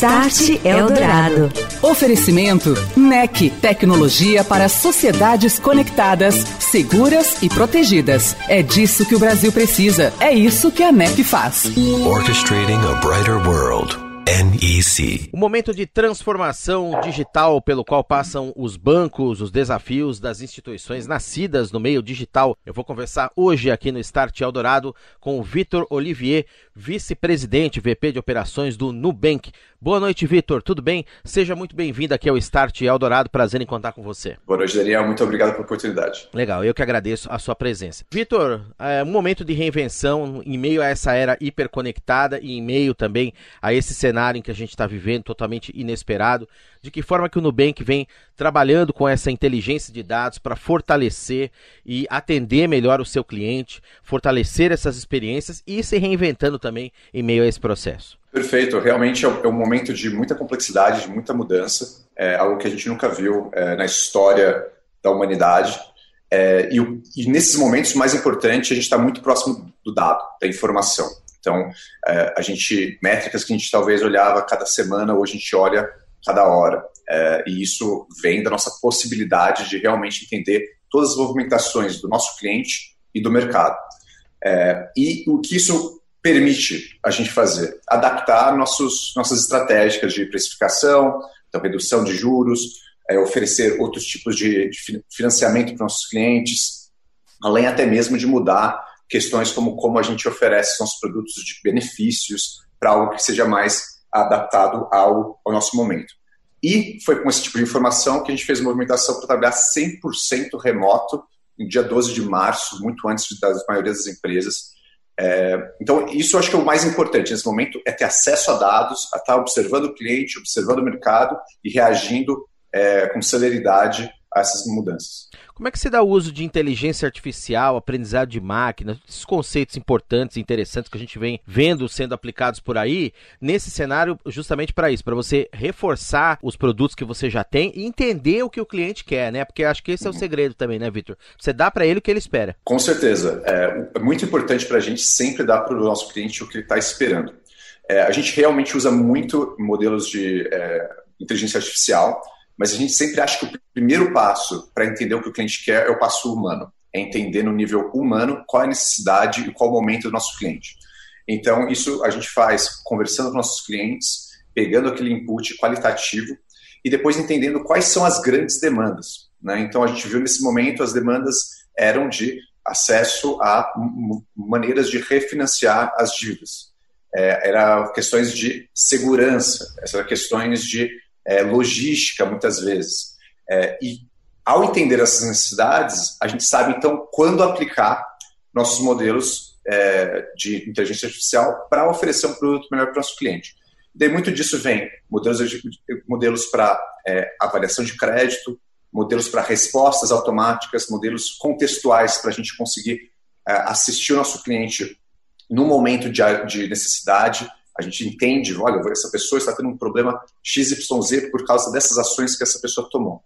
Start Eldorado. Oferecimento NEC, tecnologia para sociedades conectadas, seguras e protegidas. É disso que o Brasil precisa. É isso que a NEC faz. Orchestrating a brighter world. NEC. O momento de transformação digital pelo qual passam os bancos, os desafios das instituições nascidas no meio digital. Eu vou conversar hoje aqui no Start Eldorado com o Vitor Olivier, vice-presidente VP de operações do Nubank. Boa noite, Vitor. Tudo bem? Seja muito bem-vindo aqui ao Start Eldorado. Prazer em contar com você. Boa noite, Daniel. Muito obrigado pela oportunidade. Legal, eu que agradeço a sua presença. Vitor, é um momento de reinvenção em meio a essa era hiperconectada e em meio também a esse cenário cenário em que a gente está vivendo, totalmente inesperado, de que forma que o Nubank vem trabalhando com essa inteligência de dados para fortalecer e atender melhor o seu cliente, fortalecer essas experiências e se reinventando também em meio a esse processo. Perfeito, realmente é, é um momento de muita complexidade, de muita mudança, é algo que a gente nunca viu é, na história da humanidade. É, e, e, nesses momentos, mais importante, a gente está muito próximo do dado, da informação. Então, é, a gente, métricas que a gente talvez olhava cada semana, hoje a gente olha cada hora. É, e isso vem da nossa possibilidade de realmente entender todas as movimentações do nosso cliente e do mercado. É, e o que isso permite a gente fazer? Adaptar nossos, nossas estratégias de precificação, então redução de juros, é, oferecer outros tipos de, de financiamento para nossos clientes, além até mesmo de mudar questões como como a gente oferece nossos produtos de benefícios para algo que seja mais adaptado ao, ao nosso momento. E foi com esse tipo de informação que a gente fez uma movimentação para trabalhar 100% remoto no dia 12 de março, muito antes das maioria das empresas. É, então, isso eu acho que é o mais importante nesse momento, é ter acesso a dados, a estar observando o cliente, observando o mercado e reagindo é, com celeridade a essas mudanças. Como é que se dá o uso de inteligência artificial, aprendizado de máquina, esses conceitos importantes e interessantes que a gente vem vendo sendo aplicados por aí, nesse cenário, justamente para isso, para você reforçar os produtos que você já tem e entender o que o cliente quer, né? Porque acho que esse é o segredo também, né, Vitor? Você dá para ele o que ele espera. Com certeza. É, é muito importante para a gente sempre dar para o nosso cliente o que ele está esperando. É, a gente realmente usa muito modelos de é, inteligência artificial mas a gente sempre acha que o primeiro passo para entender o que o cliente quer é o passo humano. É entender no nível humano qual é a necessidade e qual o momento do nosso cliente. Então, isso a gente faz conversando com nossos clientes, pegando aquele input qualitativo e depois entendendo quais são as grandes demandas. Né? Então, a gente viu nesse momento as demandas eram de acesso a maneiras de refinanciar as dívidas. É, era questões de segurança, eram questões de é, logística, muitas vezes. É, e ao entender essas necessidades, a gente sabe, então, quando aplicar nossos modelos é, de inteligência artificial para oferecer um produto melhor para o nosso cliente. Daí muito disso vem modelos, modelos para é, avaliação de crédito, modelos para respostas automáticas, modelos contextuais para a gente conseguir é, assistir o nosso cliente no momento de, de necessidade, a gente entende, olha, essa pessoa está tendo um problema XYZ por causa dessas ações que essa pessoa tomou.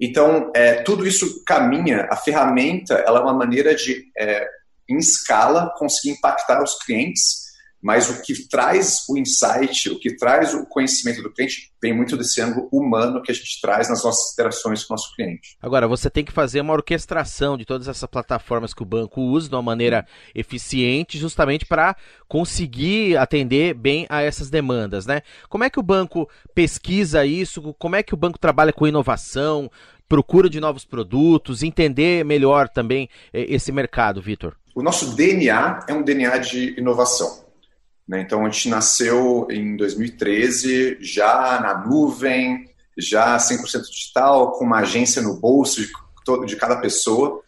Então, é, tudo isso caminha, a ferramenta ela é uma maneira de, é, em escala, conseguir impactar os clientes mas o que traz o insight, o que traz o conhecimento do cliente, vem muito desse ângulo humano que a gente traz nas nossas interações com o nosso cliente. Agora, você tem que fazer uma orquestração de todas essas plataformas que o banco usa de uma maneira eficiente, justamente para conseguir atender bem a essas demandas, né? Como é que o banco pesquisa isso? Como é que o banco trabalha com inovação? Procura de novos produtos, entender melhor também eh, esse mercado, Vitor? O nosso DNA é um DNA de inovação. Né? Então, a gente nasceu em 2013, já na nuvem, já 100% digital, com uma agência no bolso de, de cada pessoa,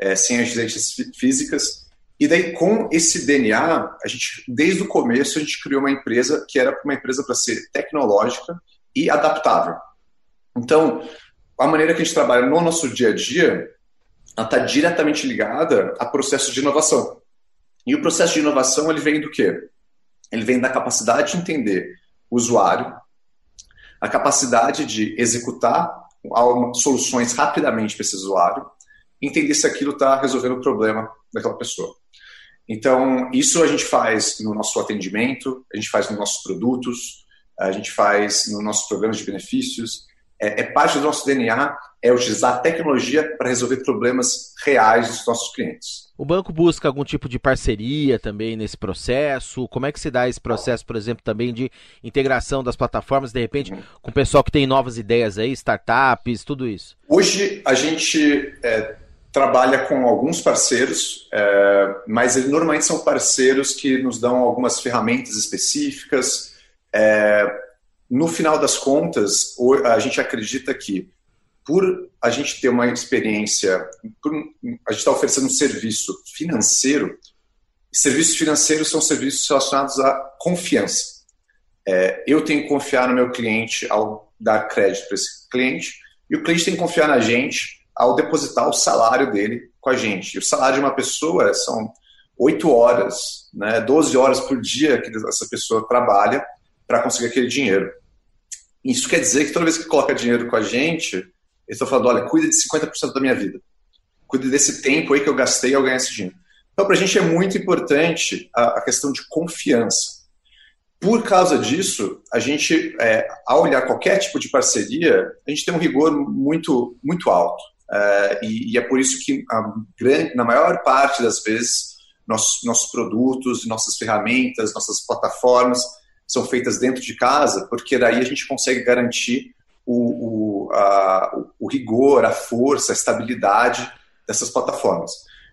é, sem agências físicas. E daí, com esse DNA, a gente, desde o começo, a gente criou uma empresa que era uma empresa para ser tecnológica e adaptável. Então, a maneira que a gente trabalha no nosso dia a dia, está diretamente ligada a processo de inovação. E o processo de inovação, ele vem do quê? Ele vem da capacidade de entender o usuário, a capacidade de executar soluções rapidamente para esse usuário, entender se aquilo está resolvendo o problema daquela pessoa. Então, isso a gente faz no nosso atendimento, a gente faz nos nossos produtos, a gente faz nos nossos programas de benefícios. É, é parte do nosso DNA é utilizar tecnologia para resolver problemas reais dos nossos clientes. O banco busca algum tipo de parceria também nesse processo? Como é que se dá esse processo, por exemplo, também de integração das plataformas, de repente, uhum. com o pessoal que tem novas ideias aí, startups, tudo isso? Hoje a gente é, trabalha com alguns parceiros, é, mas eles normalmente são parceiros que nos dão algumas ferramentas específicas. É, no final das contas, a gente acredita que por a gente ter uma experiência, a gente está oferecendo um serviço financeiro, serviços financeiros são serviços relacionados à confiança. É, eu tenho que confiar no meu cliente ao dar crédito para esse cliente, e o cliente tem que confiar na gente ao depositar o salário dele com a gente. E o salário de uma pessoa são oito horas, né, 12 horas por dia que essa pessoa trabalha para conseguir aquele dinheiro. Isso quer dizer que toda vez que coloca dinheiro com a gente, eles estão falando, olha, cuida de 50% da minha vida. Cuida desse tempo aí que eu gastei ao ganhar esse dinheiro. Então, para a gente é muito importante a, a, questão de confiança. Por causa disso, a gente, é, ao olhar qualquer tipo de parceria, a gente tem um rigor muito, muito alto. É, e, e, é por isso que, grande, na maior parte das vezes, nossos, nossos produtos, nossas ferramentas, nossas plataformas são feitas dentro de casa, porque daí a gente consegue garantir o, o, a, o rigor, a força, a estabilidade dessas plataformas.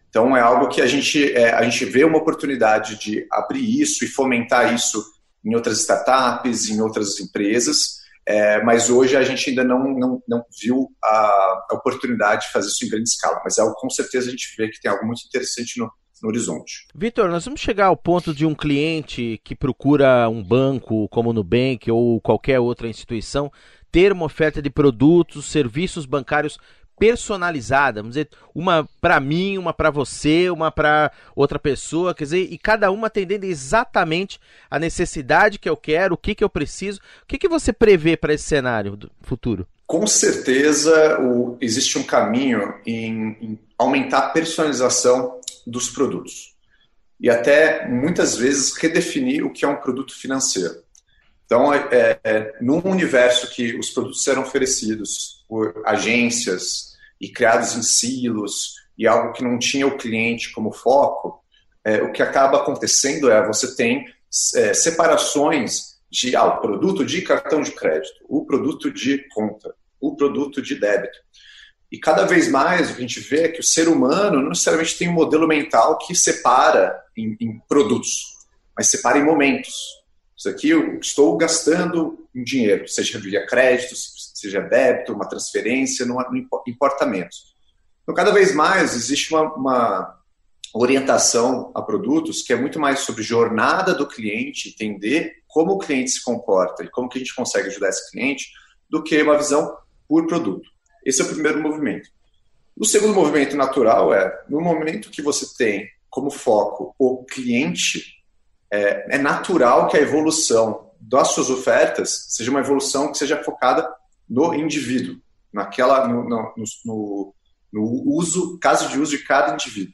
Então é algo que a gente, é, a gente vê uma oportunidade de abrir isso e fomentar isso em outras startups, em outras empresas, é, mas hoje a gente ainda não, não, não viu a, a, oportunidade de fazer isso em grande escala. Mas é algo com certeza a gente vê que tem algo muito interessante no, no horizonte. Vitor, nós vamos chegar ao ponto de um cliente que procura um banco como o Nubank ou qualquer outra instituição ter uma oferta de produtos, serviços bancários personalizada, vamos dizer, uma para mim, uma para você, uma para outra pessoa, quer dizer, e cada uma atendendo exatamente a necessidade que eu quero, o que, que eu preciso. O que, que você prevê para esse cenário do futuro? Com certeza o, existe um caminho em, em aumentar a personalização dos produtos e até muitas vezes redefinir o que é um produto financeiro. Então, é, é, é, num universo que os produtos eram oferecidos por agências e criados em silos e algo que não tinha o cliente como foco, é, o que acaba acontecendo é você tem é, separações de ah, o produto de cartão de crédito, o produto de conta, o produto de débito. E cada vez mais o que a gente vê é que o ser humano não necessariamente tem um modelo mental que separa em, em produtos, mas separa em momentos. Isso aqui eu estou gastando um dinheiro, seja via crédito, seja débito, uma transferência, não, importa menos. Então, cada vez mais existe uma, uma orientação a produtos que é muito mais sobre jornada do cliente, entender como o cliente se comporta e como que a gente consegue ajudar esse cliente, do que uma visão por produto. Esse é o primeiro movimento. O segundo movimento natural é, no momento que você tem como foco o cliente é, é natural que a evolução das suas ofertas seja uma evolução que seja focada no indivíduo, naquela, no, no, no, no uso, caso de uso de cada indivíduo.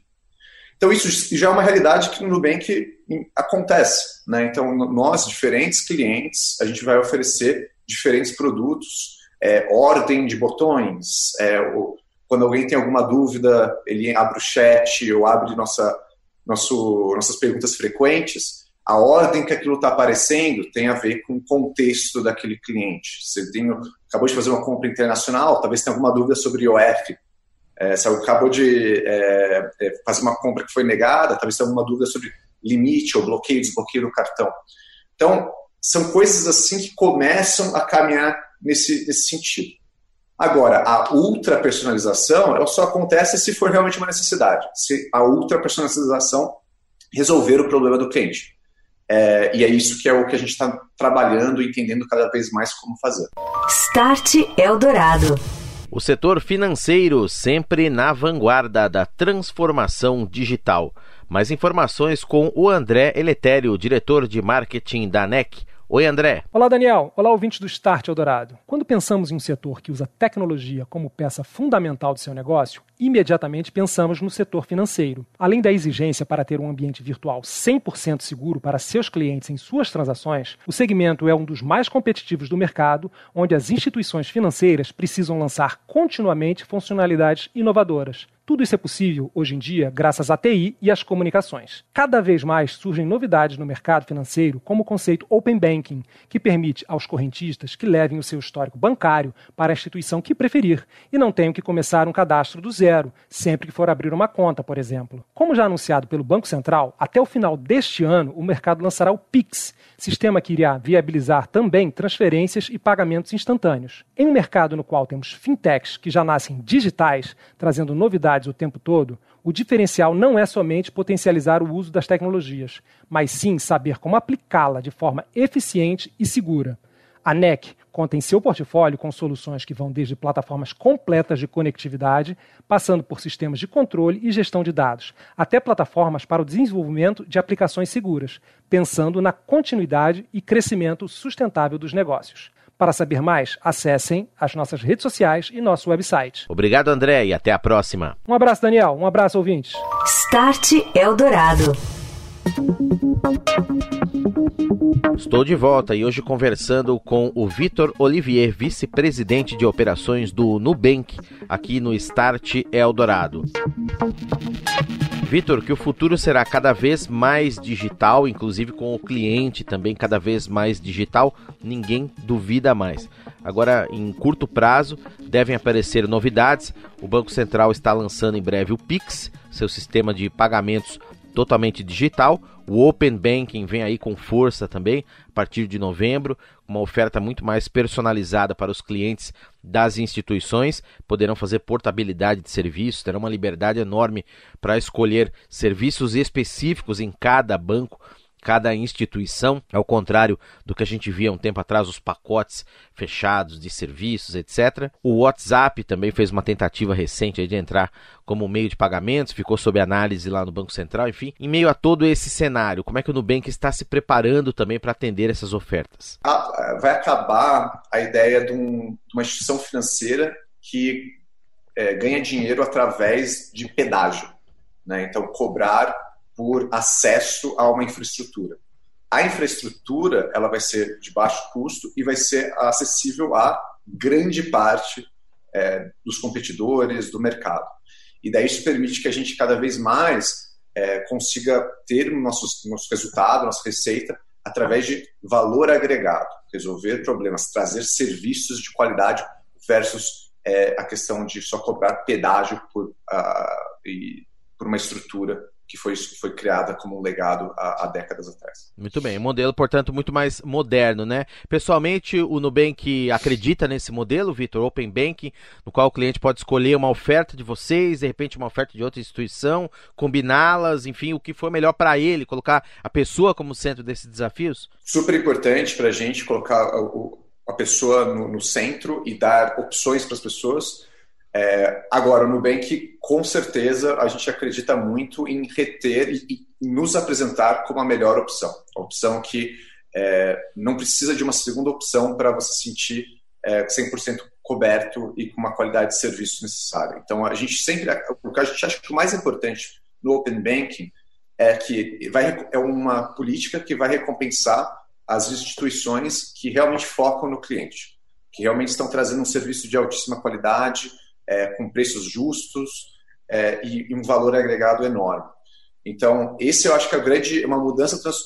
Então, isso já é uma realidade que no Nubank acontece. Né? Então, nós, diferentes clientes, a gente vai oferecer diferentes produtos, é, ordem de botões. É, o, quando alguém tem alguma dúvida, ele abre o chat ou abre nossa, nosso, nossas perguntas frequentes a ordem que aquilo está aparecendo tem a ver com o contexto daquele cliente. Você tem, acabou de fazer uma compra internacional, talvez tenha alguma dúvida sobre IOF. É, se acabou de é, é, fazer uma compra que foi negada, talvez tenha alguma dúvida sobre limite ou bloqueio, desbloqueio do cartão. Então, são coisas assim que começam a caminhar nesse, nesse sentido. Agora, a ultra personalização ela só acontece se for realmente uma necessidade, se a ultra personalização resolver o problema do cliente. É, e é isso que é o que a gente está trabalhando e entendendo cada vez mais como fazer. Start Eldorado. O setor financeiro sempre na vanguarda da transformação digital. Mais informações com o André Eletério, diretor de marketing da NEC. Oi, André. Olá, Daniel. Olá, ouvintes do Start Eldorado. Quando pensamos em um setor que usa tecnologia como peça fundamental do seu negócio, imediatamente pensamos no setor financeiro. Além da exigência para ter um ambiente virtual 100% seguro para seus clientes em suas transações, o segmento é um dos mais competitivos do mercado, onde as instituições financeiras precisam lançar continuamente funcionalidades inovadoras. Tudo isso é possível hoje em dia graças à TI e às comunicações. Cada vez mais surgem novidades no mercado financeiro, como o conceito Open Banking, que permite aos correntistas que levem o seu histórico bancário para a instituição que preferir e não tenham que começar um cadastro do zero sempre que for abrir uma conta, por exemplo. Como já anunciado pelo Banco Central, até o final deste ano o mercado lançará o Pix, sistema que irá viabilizar também transferências e pagamentos instantâneos. Em um mercado no qual temos fintechs que já nascem digitais, trazendo novidades o tempo todo, o diferencial não é somente potencializar o uso das tecnologias, mas sim saber como aplicá-la de forma eficiente e segura. A NEC conta em seu portfólio com soluções que vão desde plataformas completas de conectividade, passando por sistemas de controle e gestão de dados, até plataformas para o desenvolvimento de aplicações seguras, pensando na continuidade e crescimento sustentável dos negócios. Para saber mais, acessem as nossas redes sociais e nosso website. Obrigado, André, e até a próxima. Um abraço, Daniel. Um abraço, ouvintes. Start Eldorado. Estou de volta e hoje conversando com o Vitor Olivier, vice-presidente de operações do Nubank, aqui no Start Eldorado. Vitor, que o futuro será cada vez mais digital, inclusive com o cliente também cada vez mais digital, ninguém duvida mais. Agora, em curto prazo, devem aparecer novidades. O Banco Central está lançando em breve o Pix, seu sistema de pagamentos totalmente digital. O Open Banking vem aí com força também a partir de novembro, uma oferta muito mais personalizada para os clientes das instituições, poderão fazer portabilidade de serviços, terão uma liberdade enorme para escolher serviços específicos em cada banco cada instituição, ao contrário do que a gente via um tempo atrás, os pacotes fechados de serviços, etc. O WhatsApp também fez uma tentativa recente de entrar como meio de pagamentos, ficou sob análise lá no Banco Central, enfim. Em meio a todo esse cenário, como é que o Nubank está se preparando também para atender essas ofertas? Ah, vai acabar a ideia de, um, uma instituição financeira que é, ganha dinheiro através de pedágio. Né? Então, cobrar por acesso a uma infraestrutura. A infraestrutura ela vai ser de baixo custo e vai ser acessível a grande parte é, dos competidores do mercado. E daí isso permite que a gente cada vez mais é, consiga ter o nosso, resultado, nossa receita, através de valor agregado, resolver problemas, trazer serviços de qualidade versus é, a questão de só cobrar pedágio por, uh, por uma estrutura que foi, foi criada como um legado há, há, décadas atrás. Muito bem, modelo, portanto, muito mais moderno, né? Pessoalmente, o Nubank acredita nesse modelo, Vitor, Open Banking, no qual o cliente pode escolher uma oferta de vocês, de repente uma oferta de outra instituição, combiná-las, enfim, o que for melhor para ele, colocar a pessoa como centro desses desafios? Super importante para a gente colocar a pessoa no, no centro e dar opções para as pessoas é, agora, o Nubank, com certeza, a gente acredita muito em reter e, e nos apresentar como a melhor opção. A opção que é, não precisa de uma segunda opção para você sentir é, 100% coberto e com uma qualidade de serviço necessária. Então, a gente sempre, o que a gente acha que o mais importante no Open Banking é que vai, é uma política que vai recompensar as instituições que realmente focam no cliente, que realmente estão trazendo um serviço de altíssima qualidade, é, com preços justos é, e, e, um valor agregado enorme. Então, esse eu acho que é grande, uma mudança trans,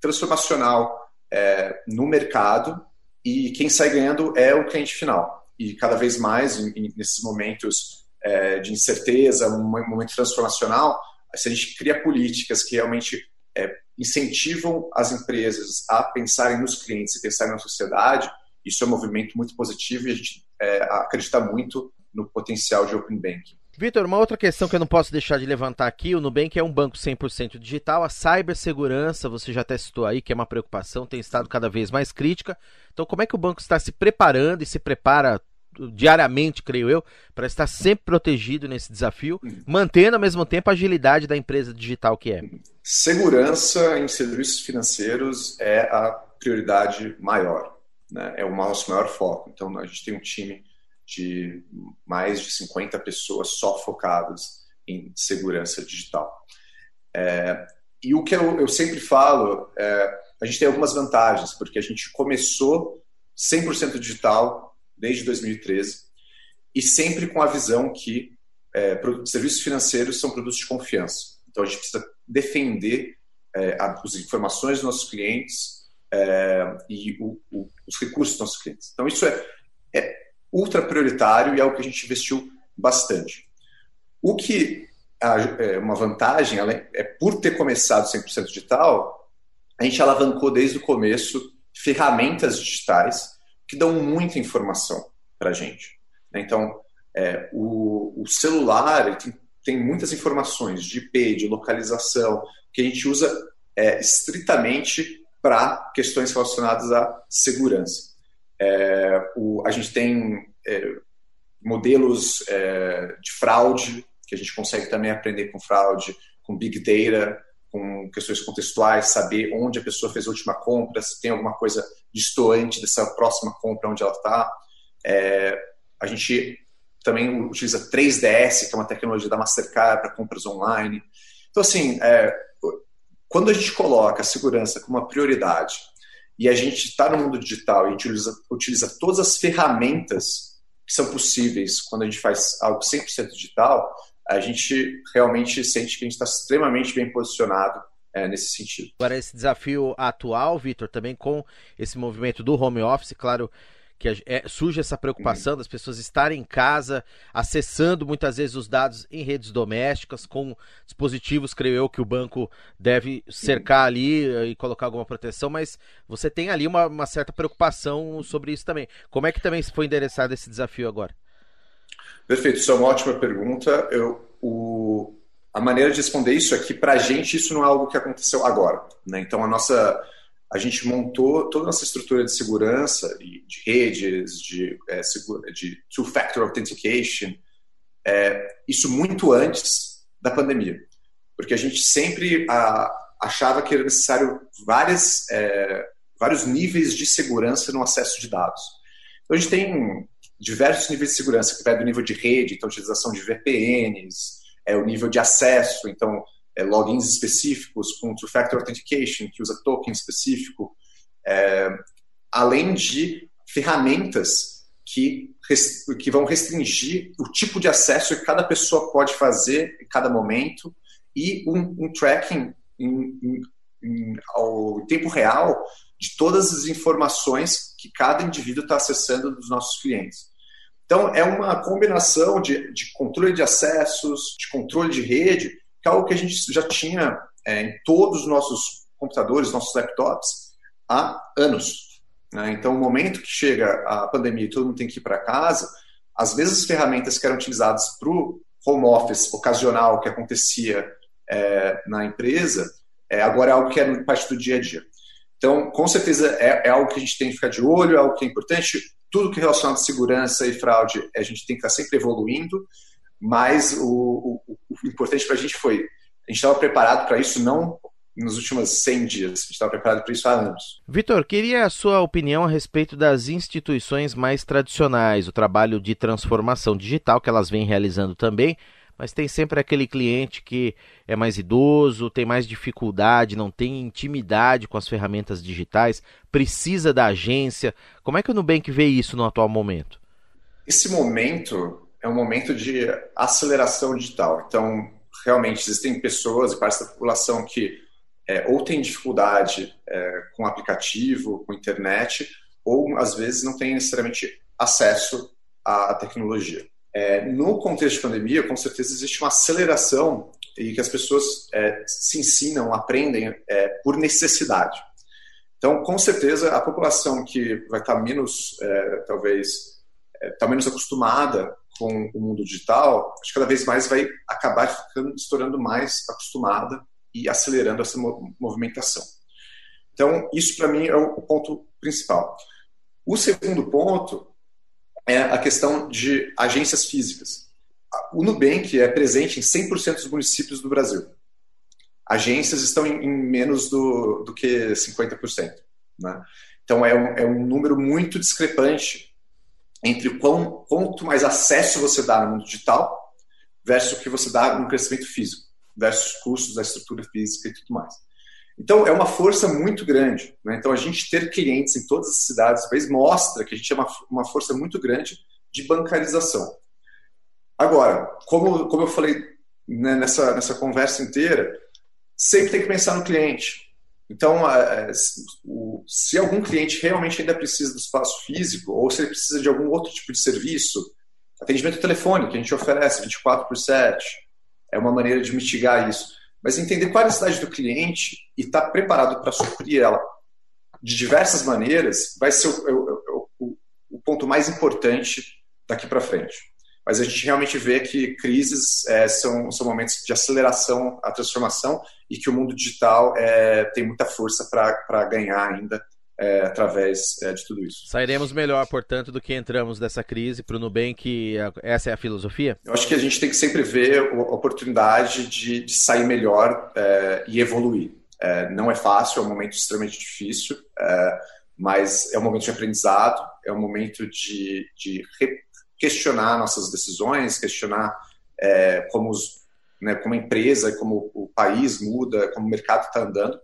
transformacional é, no mercado e quem sai ganhando é o cliente final. E cada vez mais, em, em, nesses momentos é, de incerteza, um momento transformacional, se a gente cria políticas que realmente é, incentivam as empresas a pensarem nos clientes e pensarem na sociedade, isso é um movimento muito positivo e a gente é, acredita muito no potencial de Open Banking. Vitor, uma outra questão que eu não posso deixar de levantar aqui, o Nubank é um banco 100% digital, a cibersegurança, você já testou aí, que é uma preocupação, tem estado cada vez mais crítica. Então, como é que o banco está se preparando e se prepara diariamente, creio eu, para estar sempre protegido nesse desafio, mantendo ao mesmo tempo a agilidade da empresa digital que é? Segurança em serviços financeiros é a prioridade maior, né? é o nosso maior foco. Então, a gente tem um time de mais de 50 pessoas só focadas em segurança digital. É, e o que eu, eu sempre falo, é, a gente tem algumas vantagens, porque a gente começou 100% digital desde 2013 e sempre com a visão que é, serviços financeiros são produtos de confiança. Então a gente precisa defender é, as informações dos nossos clientes é, e o, o, os recursos dos nossos clientes. Então isso é, é ultra prioritário e é o que a gente investiu bastante. O que é uma vantagem é por ter começado 100% digital, a gente alavancou desde o começo ferramentas digitais que dão muita informação para a gente. Né? Então, é, o, o, celular tem, tem, muitas informações de IP, de localização, que a gente usa é, estritamente para questões relacionadas à segurança. É, o, a gente tem é, modelos é, de fraude, que a gente consegue também aprender com fraude, com big data, com questões contextuais, saber onde a pessoa fez a última compra, se tem alguma coisa distoante dessa próxima compra, onde ela está. É, a gente também utiliza 3DS, que é uma tecnologia da Mastercard para compras online. Então, assim, é, quando a gente coloca a segurança como uma prioridade e a gente está no mundo digital e a gente utiliza, utiliza todas as ferramentas que são possíveis quando a gente faz algo 100% digital, a gente realmente sente que a gente está extremamente bem posicionado é, nesse sentido. Agora, esse desafio atual, Vitor, também com esse movimento do home office, claro que é, surge essa preocupação uhum. das pessoas estarem em casa, acessando muitas vezes os dados em redes domésticas, com dispositivos, creio eu, que o banco deve cercar uhum. ali eh, e colocar alguma proteção, mas você tem ali uma, uma certa preocupação sobre isso também. Como é que também foi endereçado esse desafio agora? Perfeito, isso é uma ótima pergunta. Eu, o, a maneira de responder isso é que, para a gente, isso não é algo que aconteceu agora. Né? Então, a nossa, a gente montou toda nossa estrutura de segurança, de redes, de, é, de two-factor authentication, é, isso muito antes da pandemia. Porque a gente sempre a, achava que era necessário várias, é, vários níveis de segurança no acesso de dados. Então, a gente tem diversos níveis de segurança, que vai do nível de rede, então utilização de VPNs, é o nível de acesso, então é, logins específicos com two-factor authentication, que usa token específico, é, além de ferramentas que, que vão restringir o tipo de acesso que cada pessoa pode fazer em cada momento e um, um tracking em, em, em, ao tempo real de todas as informações que cada indivíduo está acessando dos nossos clientes. Então, é uma combinação de, de, controle de acessos, de controle de rede, que é algo que a gente já tinha é, em todos os nossos computadores, nossos laptops, há anos. Né? Então, o momento que chega a pandemia e todo mundo tem que ir para casa, as mesmas ferramentas que eram utilizadas para o home office ocasional que acontecia é, na empresa, é, agora é algo que é parte do dia a dia. Então, com certeza, é, é, algo que a gente tem que ficar de olho, é algo que é importante. Tudo que é relacionado a segurança e fraude, a gente tem que estar sempre evoluindo, mas o, o importante para a gente foi, a gente estava preparado para isso não nos últimos 100 dias, a gente estava preparado para isso há anos. Vitor, queria a sua opinião a respeito das instituições mais tradicionais, o trabalho de transformação digital que elas vêm realizando também, mas tem sempre aquele cliente que é mais idoso, tem mais dificuldade, não tem intimidade com as ferramentas digitais, precisa da agência. Como é que o Nubank vê isso no atual momento? Esse momento é um momento de aceleração digital. Então, realmente, existem pessoas e partes da população que é, ou tem dificuldade é, com aplicativo, com internet, ou às vezes não tem necessariamente acesso à tecnologia. É, no contexto de pandemia, com certeza existe uma aceleração e que as pessoas é, se ensinam, aprendem é, por necessidade. Então, com certeza, a população que vai estar menos, é, talvez, está menos acostumada com o mundo digital, acho que cada vez mais vai acabar ficando, se tornando mais acostumada e acelerando essa movimentação. Então, isso para mim é o ponto principal. O segundo ponto é a questão de agências físicas. O Nubank é presente em 100% dos municípios do Brasil. Agências estão em, em menos do, do que 50%. Né? Então, é um, é um número muito discrepante entre quão, quanto mais acesso você dá no mundo digital versus o que você dá no crescimento físico, versus os custos da estrutura física e tudo mais. Então, é uma força muito grande. Né? Então, a gente ter clientes em todas as cidades do país mostra que a gente é uma, uma força muito grande de bancarização. Agora, como, como eu falei né, nessa, nessa conversa inteira, sempre tem que pensar no cliente. Então, se algum cliente realmente ainda precisa do espaço físico, ou se ele precisa de algum outro tipo de serviço, atendimento telefônico que a gente oferece 24 por 7, é uma maneira de mitigar isso mas entender qual é a necessidade do cliente e estar tá preparado para suprir ela de diversas maneiras vai ser o, o, o, o ponto mais importante daqui para frente. Mas a gente realmente vê que crises é, são, são momentos de aceleração à transformação e que o mundo digital é, tem muita força para ganhar ainda é, através é, de tudo isso. Sairemos melhor, portanto, do que entramos dessa crise para o Nubank. Essa é a filosofia? Eu acho que a gente tem que sempre ver a oportunidade de, de sair melhor é, e evoluir. É, não é fácil, é um momento extremamente difícil, é, mas é um momento de aprendizado, é um momento de, de questionar nossas decisões, questionar é, como, os, né, como a empresa, como o país muda, como o mercado está andando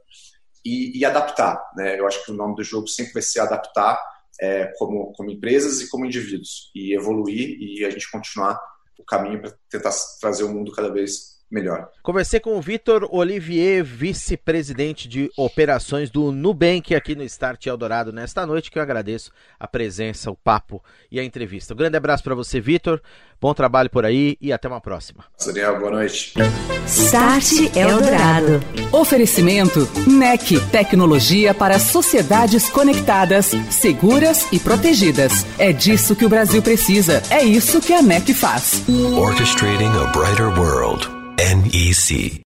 e, e, adaptar. Né? Eu acho que o nome do jogo sempre vai ser adaptar é, como, como empresas e como indivíduos, e evoluir e a gente continuar o caminho para tentar trazer o mundo cada vez melhor. Conversei com o Vitor Olivier, vice-presidente de operações do Nubank aqui no Start Eldorado nesta noite, que eu agradeço a presença, o papo e a entrevista. Um grande abraço para você, Vitor. Bom trabalho por aí e até uma próxima. Daniel, boa noite. Start Eldorado. Oferecimento NEC, tecnologia para sociedades conectadas, seguras e protegidas. É disso que o Brasil precisa. É isso que a NEC faz. Orchestrating a brighter world. NEC.